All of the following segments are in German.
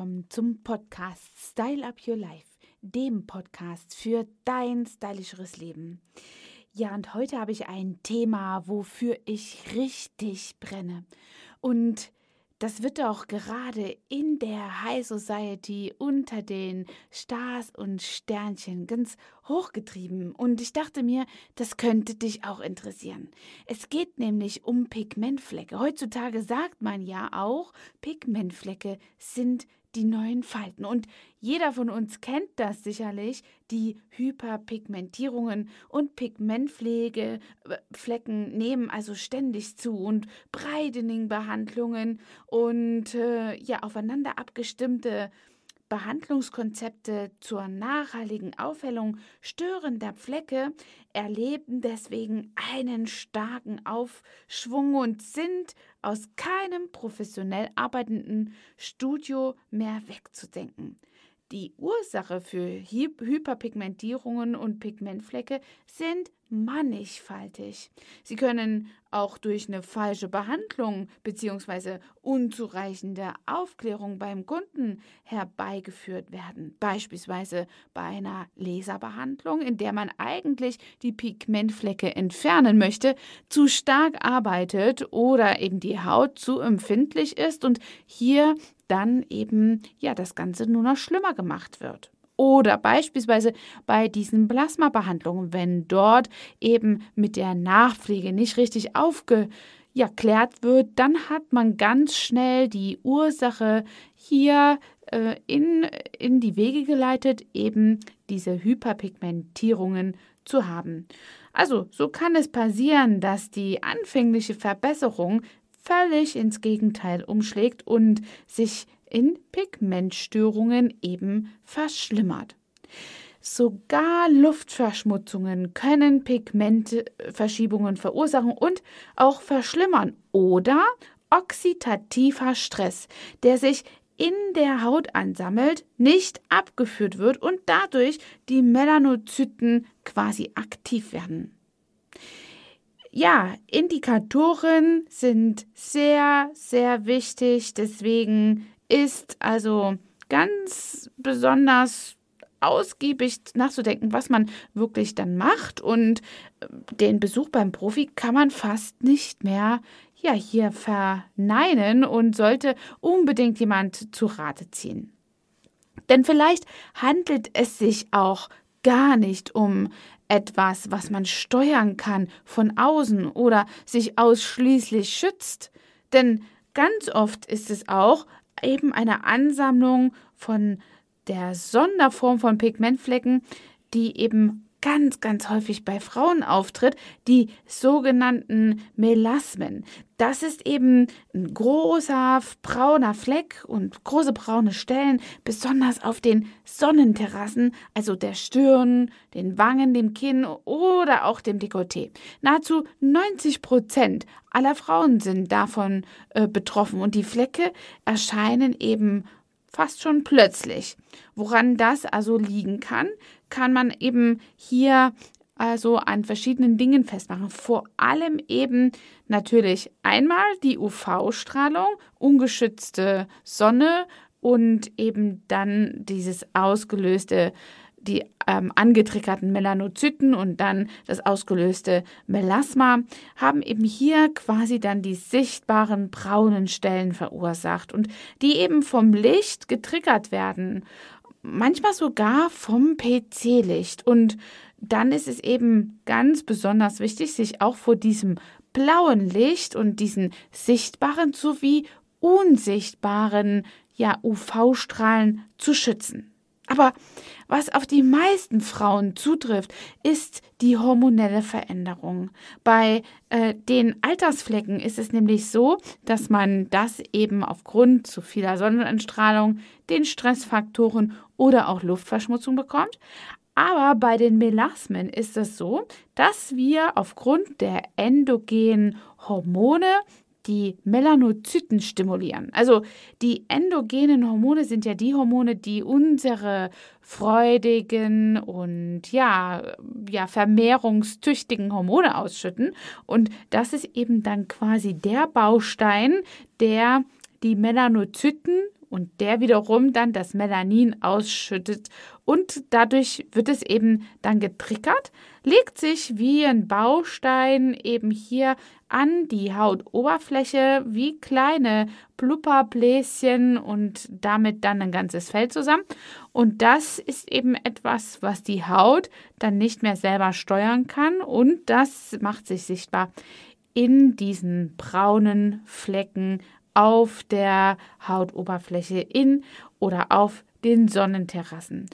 willkommen zum Podcast Style Up Your Life, dem Podcast für dein stylischeres Leben. Ja, und heute habe ich ein Thema, wofür ich richtig brenne. Und das wird auch gerade in der High Society unter den Stars und Sternchen ganz hochgetrieben. Und ich dachte mir, das könnte dich auch interessieren. Es geht nämlich um Pigmentflecke. Heutzutage sagt man ja auch, Pigmentflecke sind die neuen Falten. Und jeder von uns kennt das sicherlich, die Hyperpigmentierungen und Pigmentpflegeflecken äh, nehmen also ständig zu und Brightening-Behandlungen und äh, ja aufeinander abgestimmte Behandlungskonzepte zur nachhaltigen Aufhellung störender Flecke erleben deswegen einen starken Aufschwung und sind aus keinem professionell arbeitenden Studio mehr wegzudenken. Die Ursache für Hyperpigmentierungen und Pigmentflecke sind mannigfaltig. Sie können auch durch eine falsche Behandlung bzw. unzureichende Aufklärung beim Kunden herbeigeführt werden. Beispielsweise bei einer Laserbehandlung, in der man eigentlich die Pigmentflecke entfernen möchte, zu stark arbeitet oder eben die Haut zu empfindlich ist und hier dann eben ja das Ganze nur noch schlimmer gemacht wird. Oder beispielsweise bei diesen Plasmabehandlungen, wenn dort eben mit der Nachpflege nicht richtig aufgeklärt wird, dann hat man ganz schnell die Ursache hier äh, in, in die Wege geleitet, eben diese Hyperpigmentierungen zu haben. Also so kann es passieren, dass die anfängliche Verbesserung völlig ins Gegenteil umschlägt und sich in Pigmentstörungen eben verschlimmert. Sogar Luftverschmutzungen können Pigmentverschiebungen verursachen und auch verschlimmern oder oxidativer Stress, der sich in der Haut ansammelt, nicht abgeführt wird und dadurch die Melanozyten quasi aktiv werden ja, Indikatoren sind sehr, sehr wichtig. Deswegen ist also ganz besonders ausgiebig nachzudenken, was man wirklich dann macht. Und äh, den Besuch beim Profi kann man fast nicht mehr ja, hier verneinen und sollte unbedingt jemand zu Rate ziehen. Denn vielleicht handelt es sich auch gar nicht um etwas, was man steuern kann von außen oder sich ausschließlich schützt. Denn ganz oft ist es auch eben eine Ansammlung von der Sonderform von Pigmentflecken, die eben ganz, ganz häufig bei Frauen auftritt, die sogenannten Melasmen. Das ist eben ein großer brauner Fleck und große braune Stellen, besonders auf den Sonnenterrassen, also der Stirn, den Wangen, dem Kinn oder auch dem Dekolleté. Nahezu 90 Prozent aller Frauen sind davon äh, betroffen und die Flecke erscheinen eben fast schon plötzlich. Woran das also liegen kann, kann man eben hier also an verschiedenen Dingen festmachen. Vor allem eben natürlich einmal die UV-Strahlung, ungeschützte Sonne und eben dann dieses ausgelöste die ähm, angetriggerten Melanozyten und dann das ausgelöste Melasma haben eben hier quasi dann die sichtbaren braunen Stellen verursacht und die eben vom Licht getriggert werden, manchmal sogar vom PC-Licht. Und dann ist es eben ganz besonders wichtig, sich auch vor diesem blauen Licht und diesen sichtbaren sowie unsichtbaren ja, UV-Strahlen zu schützen. Aber was auf die meisten Frauen zutrifft, ist die hormonelle Veränderung. Bei äh, den Altersflecken ist es nämlich so, dass man das eben aufgrund zu vieler Sonnenentstrahlung, den Stressfaktoren oder auch Luftverschmutzung bekommt. Aber bei den Melasmen ist es so, dass wir aufgrund der endogenen Hormone die Melanozyten stimulieren. Also die endogenen Hormone sind ja die Hormone, die unsere freudigen und ja, ja, vermehrungstüchtigen Hormone ausschütten. Und das ist eben dann quasi der Baustein, der die Melanozyten und der wiederum dann das Melanin ausschüttet und dadurch wird es eben dann getriggert, legt sich wie ein Baustein eben hier an die Hautoberfläche wie kleine Blubberbläschen und damit dann ein ganzes Fell zusammen. Und das ist eben etwas, was die Haut dann nicht mehr selber steuern kann und das macht sich sichtbar in diesen braunen Flecken auf der Hautoberfläche in oder auf den Sonnenterrassen.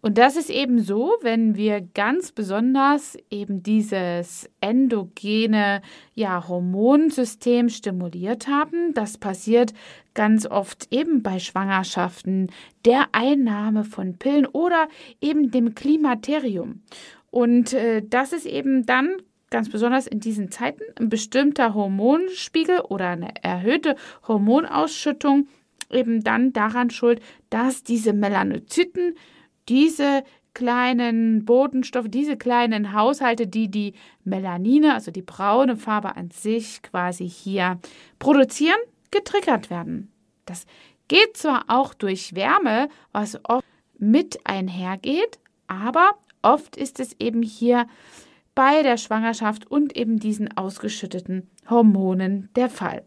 Und das ist eben so, wenn wir ganz besonders eben dieses endogene ja, Hormonsystem stimuliert haben. Das passiert ganz oft eben bei Schwangerschaften, der Einnahme von Pillen oder eben dem Klimaterium. Und äh, das ist eben dann ganz besonders in diesen Zeiten ein bestimmter Hormonspiegel oder eine erhöhte Hormonausschüttung eben dann daran schuld, dass diese Melanozyten, diese kleinen Botenstoffe, diese kleinen Haushalte, die die Melanine, also die braune Farbe an sich quasi hier produzieren, getriggert werden. Das geht zwar auch durch Wärme, was oft mit einhergeht, aber oft ist es eben hier bei der Schwangerschaft und eben diesen ausgeschütteten Hormonen der Fall.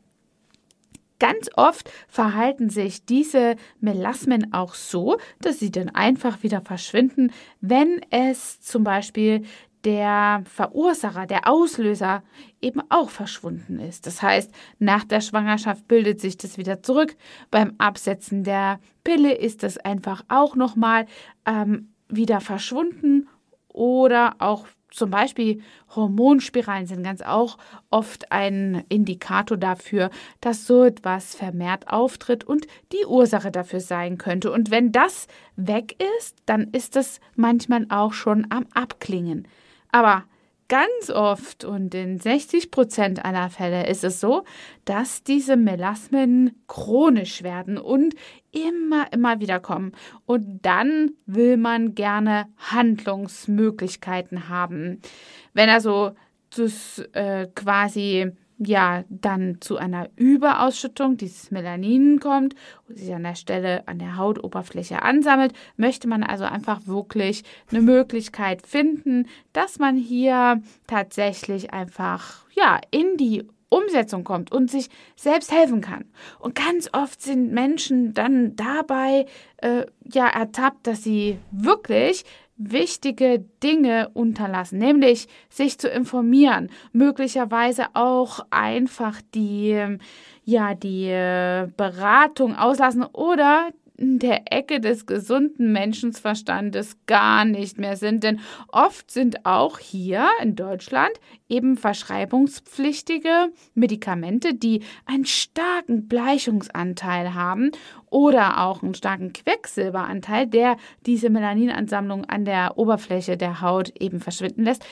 Ganz oft verhalten sich diese Melasmen auch so, dass sie dann einfach wieder verschwinden, wenn es zum Beispiel der Verursacher, der Auslöser eben auch verschwunden ist. Das heißt, nach der Schwangerschaft bildet sich das wieder zurück. Beim Absetzen der Pille ist das einfach auch nochmal ähm, wieder verschwunden oder auch zum Beispiel Hormonspiralen sind ganz auch oft ein Indikator dafür, dass so etwas vermehrt auftritt und die Ursache dafür sein könnte. Und wenn das weg ist, dann ist es manchmal auch schon am Abklingen. Aber ganz oft und in 60 Prozent aller Fälle ist es so, dass diese Melasmen chronisch werden und immer, immer wieder kommen. Und dann will man gerne Handlungsmöglichkeiten haben. Wenn also das äh, quasi ja dann zu einer Überausschüttung dieses Melanin kommt und sich an der Stelle an der Hautoberfläche ansammelt, möchte man also einfach wirklich eine Möglichkeit finden, dass man hier tatsächlich einfach ja in die Umsetzung kommt und sich selbst helfen kann. Und ganz oft sind Menschen dann dabei äh, ja ertappt, dass sie wirklich wichtige Dinge unterlassen, nämlich sich zu informieren, möglicherweise auch einfach die ja die äh, Beratung auslassen oder in der Ecke des gesunden Menschenverstandes gar nicht mehr sind. Denn oft sind auch hier in Deutschland eben verschreibungspflichtige Medikamente, die einen starken Bleichungsanteil haben oder auch einen starken Quecksilberanteil, der diese Melaninansammlung an der Oberfläche der Haut eben verschwinden lässt.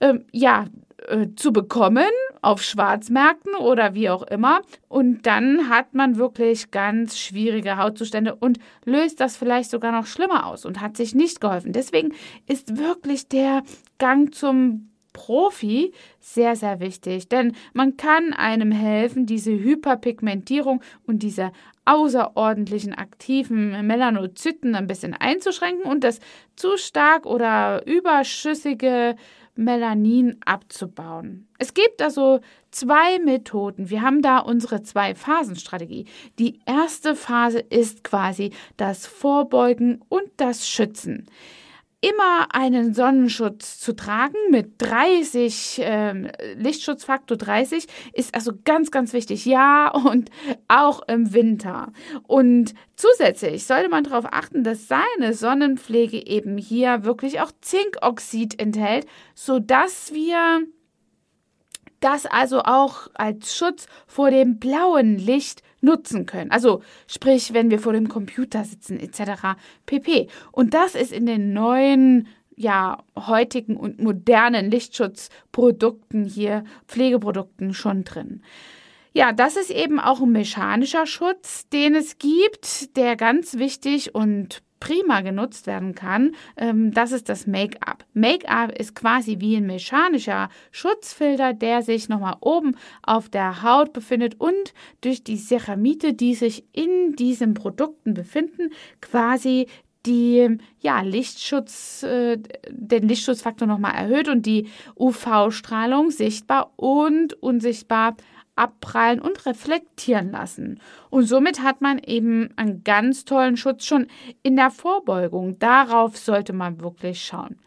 Ähm, ja, äh, zu bekommen auf Schwarzmärkten oder wie auch immer. Und dann hat man wirklich ganz schwierige Hautzustände und löst das vielleicht sogar noch schlimmer aus und hat sich nicht geholfen. Deswegen ist wirklich der Gang zum Profi sehr, sehr wichtig, denn man kann einem helfen, diese Hyperpigmentierung und diese außerordentlichen aktiven Melanozyten ein bisschen einzuschränken und das zu stark oder überschüssige Melanin abzubauen. Es gibt also zwei Methoden. Wir haben da unsere Zwei-Phasen-Strategie. Die erste Phase ist quasi das Vorbeugen und das Schützen immer einen Sonnenschutz zu tragen mit 30, äh, Lichtschutzfaktor 30, ist also ganz, ganz wichtig. Ja, und auch im Winter. Und zusätzlich sollte man darauf achten, dass seine Sonnenpflege eben hier wirklich auch Zinkoxid enthält, sodass wir das also auch als Schutz vor dem blauen Licht nutzen können. Also sprich, wenn wir vor dem Computer sitzen etc. pp. Und das ist in den neuen ja, heutigen und modernen Lichtschutzprodukten hier, Pflegeprodukten schon drin. Ja, das ist eben auch ein mechanischer Schutz, den es gibt, der ganz wichtig und prima genutzt werden kann, ähm, das ist das Make-up. Make-up ist quasi wie ein mechanischer Schutzfilter, der sich nochmal oben auf der Haut befindet und durch die Ceramide, die sich in diesen Produkten befinden, quasi die ja, Lichtschutz, äh, den Lichtschutzfaktor nochmal erhöht und die UV-Strahlung sichtbar und unsichtbar abprallen und reflektieren lassen. Und somit hat man eben einen ganz tollen Schutz schon in der Vorbeugung. Darauf sollte man wirklich schauen.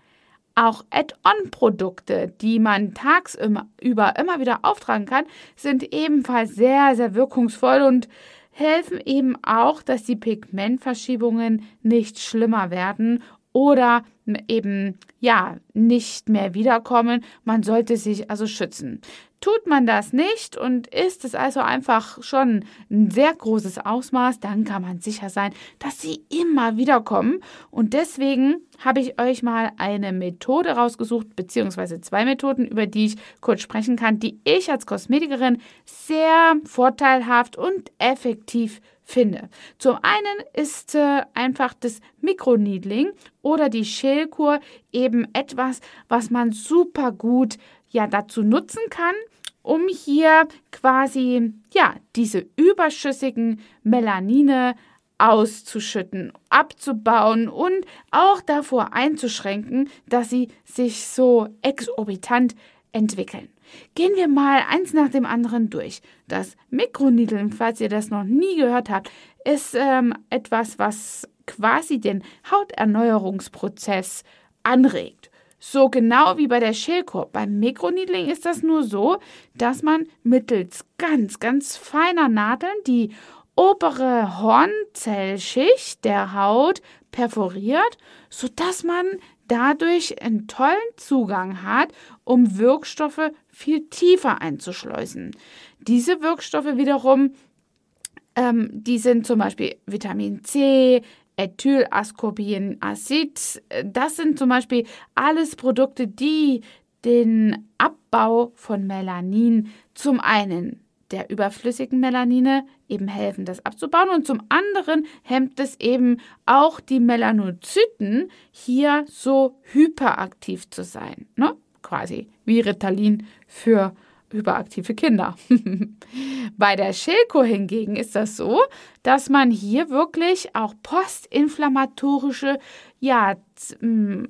Auch Add-on-Produkte, die man tagsüber immer wieder auftragen kann, sind ebenfalls sehr, sehr wirkungsvoll und helfen eben auch, dass die Pigmentverschiebungen nicht schlimmer werden oder eben ja nicht mehr wiederkommen. Man sollte sich also schützen. Tut man das nicht und ist es also einfach schon ein sehr großes Ausmaß, dann kann man sicher sein, dass sie immer wieder kommen. Und deswegen habe ich euch mal eine Methode rausgesucht, beziehungsweise zwei Methoden, über die ich kurz sprechen kann, die ich als Kosmetikerin sehr vorteilhaft und effektiv finde. Zum einen ist äh, einfach das Mikroneedling oder die Schälkur eben etwas, was man super gut ja dazu nutzen kann, um hier quasi ja diese überschüssigen Melanine auszuschütten, abzubauen und auch davor einzuschränken, dass sie sich so exorbitant entwickeln. Gehen wir mal eins nach dem anderen durch. Das Mikroneedling, falls ihr das noch nie gehört habt, ist ähm, etwas, was quasi den Hauterneuerungsprozess anregt. So genau wie bei der Schälkur. Beim Mikroneedling ist das nur so, dass man mittels ganz, ganz feiner Nadeln die obere Hornzellschicht der Haut perforiert, sodass man dadurch einen tollen Zugang hat, um Wirkstoffe viel tiefer einzuschleusen. Diese Wirkstoffe wiederum, ähm, die sind zum Beispiel Vitamin C, Ethylascorbinacid. Das sind zum Beispiel alles Produkte, die den Abbau von Melanin zum einen der überflüssigen Melanine eben helfen, das abzubauen und zum anderen hemmt es eben auch die Melanozyten hier so hyperaktiv zu sein, ne? quasi wie Ritalin für hyperaktive Kinder. Bei der Schilko hingegen ist das so, dass man hier wirklich auch postinflammatorische ja,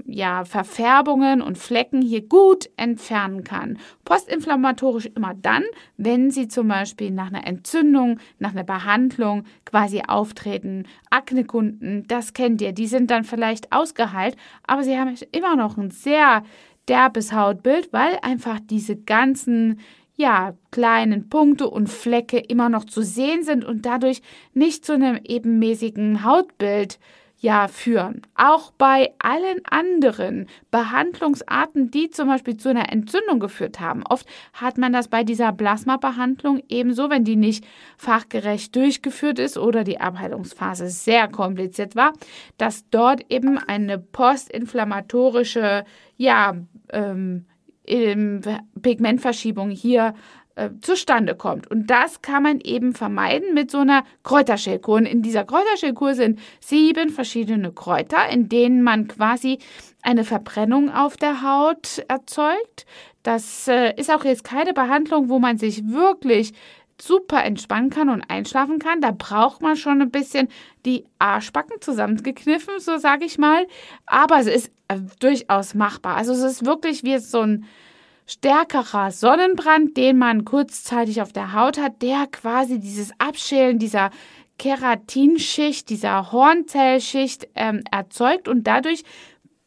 ja, Verfärbungen und Flecken hier gut entfernen kann. Postinflammatorisch immer dann, wenn sie zum Beispiel nach einer Entzündung, nach einer Behandlung quasi auftreten. Aknekunden, das kennt ihr, die sind dann vielleicht ausgeheilt, aber sie haben immer noch ein sehr derbes Hautbild, weil einfach diese ganzen ja, kleinen Punkte und Flecke immer noch zu sehen sind und dadurch nicht zu einem ebenmäßigen Hautbild ja führen. Auch bei allen anderen Behandlungsarten, die zum Beispiel zu einer Entzündung geführt haben. Oft hat man das bei dieser Plasmabehandlung ebenso, wenn die nicht fachgerecht durchgeführt ist oder die Abheilungsphase sehr kompliziert war, dass dort eben eine postinflammatorische ja, ähm, Pigmentverschiebung hier äh, zustande kommt. Und das kann man eben vermeiden mit so einer Kräuterschälkur. Und in dieser Kräuterschälkur sind sieben verschiedene Kräuter, in denen man quasi eine Verbrennung auf der Haut erzeugt. Das äh, ist auch jetzt keine Behandlung, wo man sich wirklich super entspannen kann und einschlafen kann. Da braucht man schon ein bisschen die Arschbacken zusammengekniffen, so sage ich mal. Aber es ist äh, durchaus machbar. Also es ist wirklich wie so ein stärkerer Sonnenbrand, den man kurzzeitig auf der Haut hat, der quasi dieses Abschälen dieser Keratinschicht, dieser Hornzellschicht ähm, erzeugt und dadurch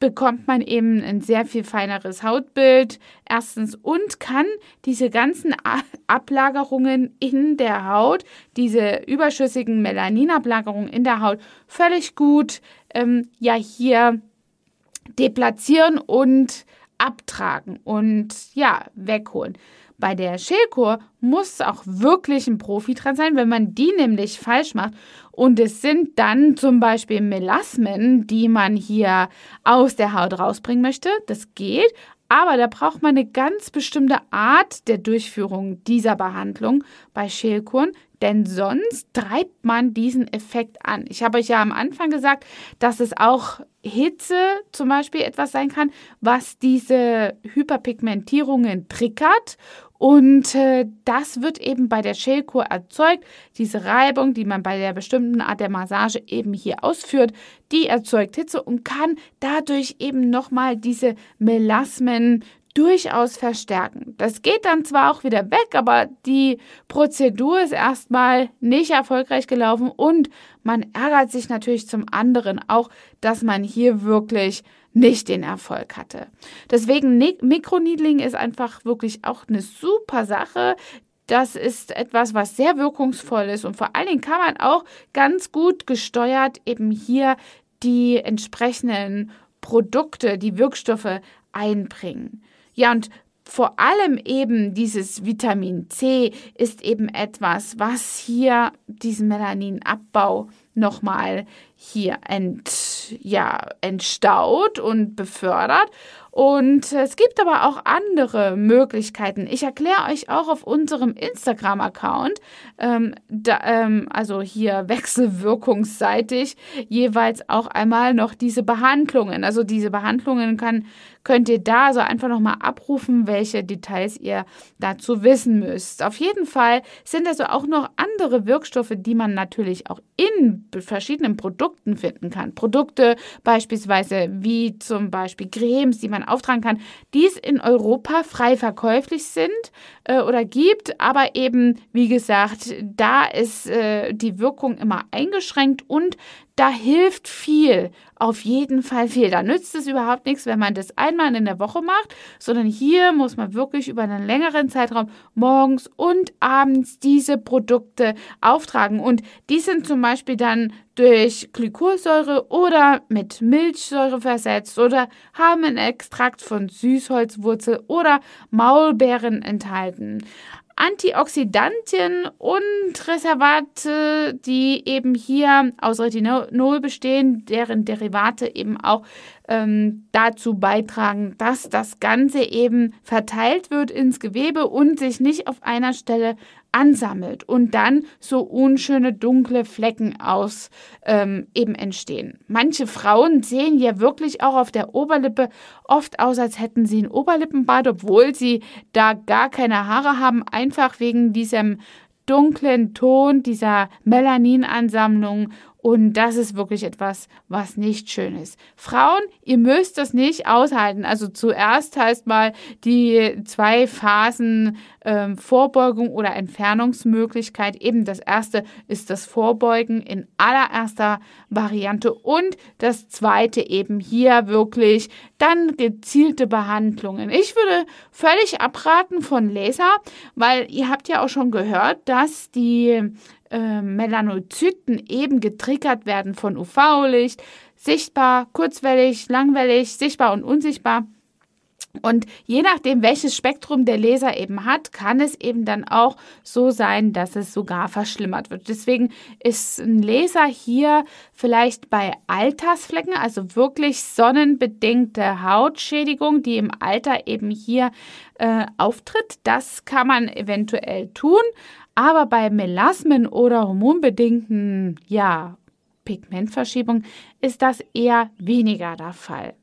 bekommt man eben ein sehr viel feineres Hautbild. Erstens und kann diese ganzen Ablagerungen in der Haut, diese überschüssigen Melaninablagerungen in der Haut völlig gut ähm, ja hier deplatzieren und abtragen und ja, wegholen. Bei der Schälkur muss auch wirklich ein Profi dran sein, wenn man die nämlich falsch macht. Und es sind dann zum Beispiel Melasmen, die man hier aus der Haut rausbringen möchte. Das geht. Aber da braucht man eine ganz bestimmte Art der Durchführung dieser Behandlung bei Schälkuren, denn sonst treibt man diesen Effekt an. Ich habe euch ja am Anfang gesagt, dass es auch Hitze zum Beispiel etwas sein kann, was diese Hyperpigmentierungen triggert und äh, das wird eben bei der Schälkur erzeugt. Diese Reibung, die man bei der bestimmten Art der Massage eben hier ausführt, die erzeugt Hitze und kann dadurch eben nochmal diese Melasmen durchaus verstärken. Das geht dann zwar auch wieder weg, aber die Prozedur ist erstmal nicht erfolgreich gelaufen und man ärgert sich natürlich zum anderen auch, dass man hier wirklich nicht den Erfolg hatte. Deswegen Mikroneedling ist einfach wirklich auch eine super Sache. Das ist etwas, was sehr wirkungsvoll ist und vor allen Dingen kann man auch ganz gut gesteuert eben hier die entsprechenden Produkte, die Wirkstoffe einbringen. Ja, und vor allem eben dieses Vitamin C ist eben etwas, was hier diesen Melaninabbau nochmal hier ent, ja, entstaut und befördert. Und es gibt aber auch andere Möglichkeiten. Ich erkläre euch auch auf unserem Instagram-Account, ähm, ähm, also hier wechselwirkungsseitig, jeweils auch einmal noch diese Behandlungen. Also diese Behandlungen kann, könnt ihr da so einfach nochmal abrufen, welche Details ihr dazu wissen müsst. Auf jeden Fall sind also auch noch andere Wirkstoffe, die man natürlich auch in verschiedenen Produkten finden kann. Produkte beispielsweise wie zum Beispiel Cremes, die man auftragen kann, die es in Europa frei verkäuflich sind äh, oder gibt, aber eben, wie gesagt, da ist äh, die Wirkung immer eingeschränkt und da hilft viel, auf jeden Fall viel. Da nützt es überhaupt nichts, wenn man das einmal in der Woche macht, sondern hier muss man wirklich über einen längeren Zeitraum morgens und abends diese Produkte auftragen. Und die sind zum Beispiel dann durch Glykolsäure oder mit Milchsäure versetzt oder haben einen Extrakt von Süßholzwurzel oder Maulbeeren enthalten. Antioxidantien und Reservate, die eben hier aus Retinol bestehen, deren Derivate eben auch ähm, dazu beitragen, dass das Ganze eben verteilt wird ins Gewebe und sich nicht auf einer Stelle ansammelt und dann so unschöne dunkle Flecken aus ähm, eben entstehen. Manche Frauen sehen ja wirklich auch auf der Oberlippe oft aus, als hätten sie ein Oberlippenbad, obwohl sie da gar keine Haare haben, einfach wegen diesem dunklen Ton, dieser Melaninansammlung und das ist wirklich etwas, was nicht schön ist. Frauen, ihr müsst das nicht aushalten. Also zuerst heißt mal die zwei Phasen ähm, Vorbeugung oder Entfernungsmöglichkeit. Eben das erste ist das Vorbeugen in allererster Variante und das zweite eben hier wirklich dann gezielte Behandlungen. Ich würde völlig abraten von Laser, weil ihr habt ja auch schon gehört, dass die äh, Melanozyten eben getriggert werden von UV-Licht, sichtbar, kurzwellig, langwellig, sichtbar und unsichtbar. Und je nachdem, welches Spektrum der Laser eben hat, kann es eben dann auch so sein, dass es sogar verschlimmert wird. Deswegen ist ein Laser hier vielleicht bei Altersflecken, also wirklich sonnenbedingte Hautschädigung, die im Alter eben hier äh, auftritt. Das kann man eventuell tun. Aber bei Melasmen oder hormonbedingten, ja, Pigmentverschiebung ist das eher weniger der Fall.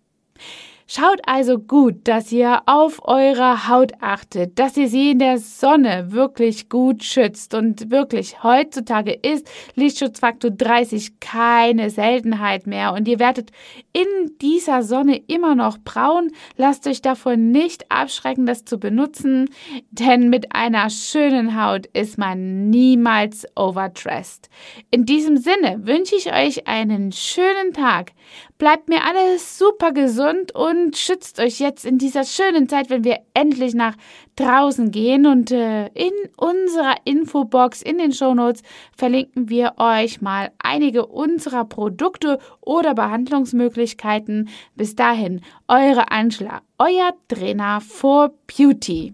Schaut also gut, dass ihr auf eure Haut achtet, dass ihr sie in der Sonne wirklich gut schützt. Und wirklich, heutzutage ist Lichtschutzfaktor 30 keine Seltenheit mehr. Und ihr werdet in dieser Sonne immer noch braun. Lasst euch davon nicht abschrecken, das zu benutzen, denn mit einer schönen Haut ist man niemals overdressed. In diesem Sinne wünsche ich euch einen schönen Tag. Bleibt mir alles super gesund und schützt euch jetzt in dieser schönen Zeit, wenn wir endlich nach draußen gehen. Und äh, in unserer Infobox, in den Shownotes, verlinken wir euch mal einige unserer Produkte oder Behandlungsmöglichkeiten. Bis dahin, eure Angela, euer Trainer for Beauty.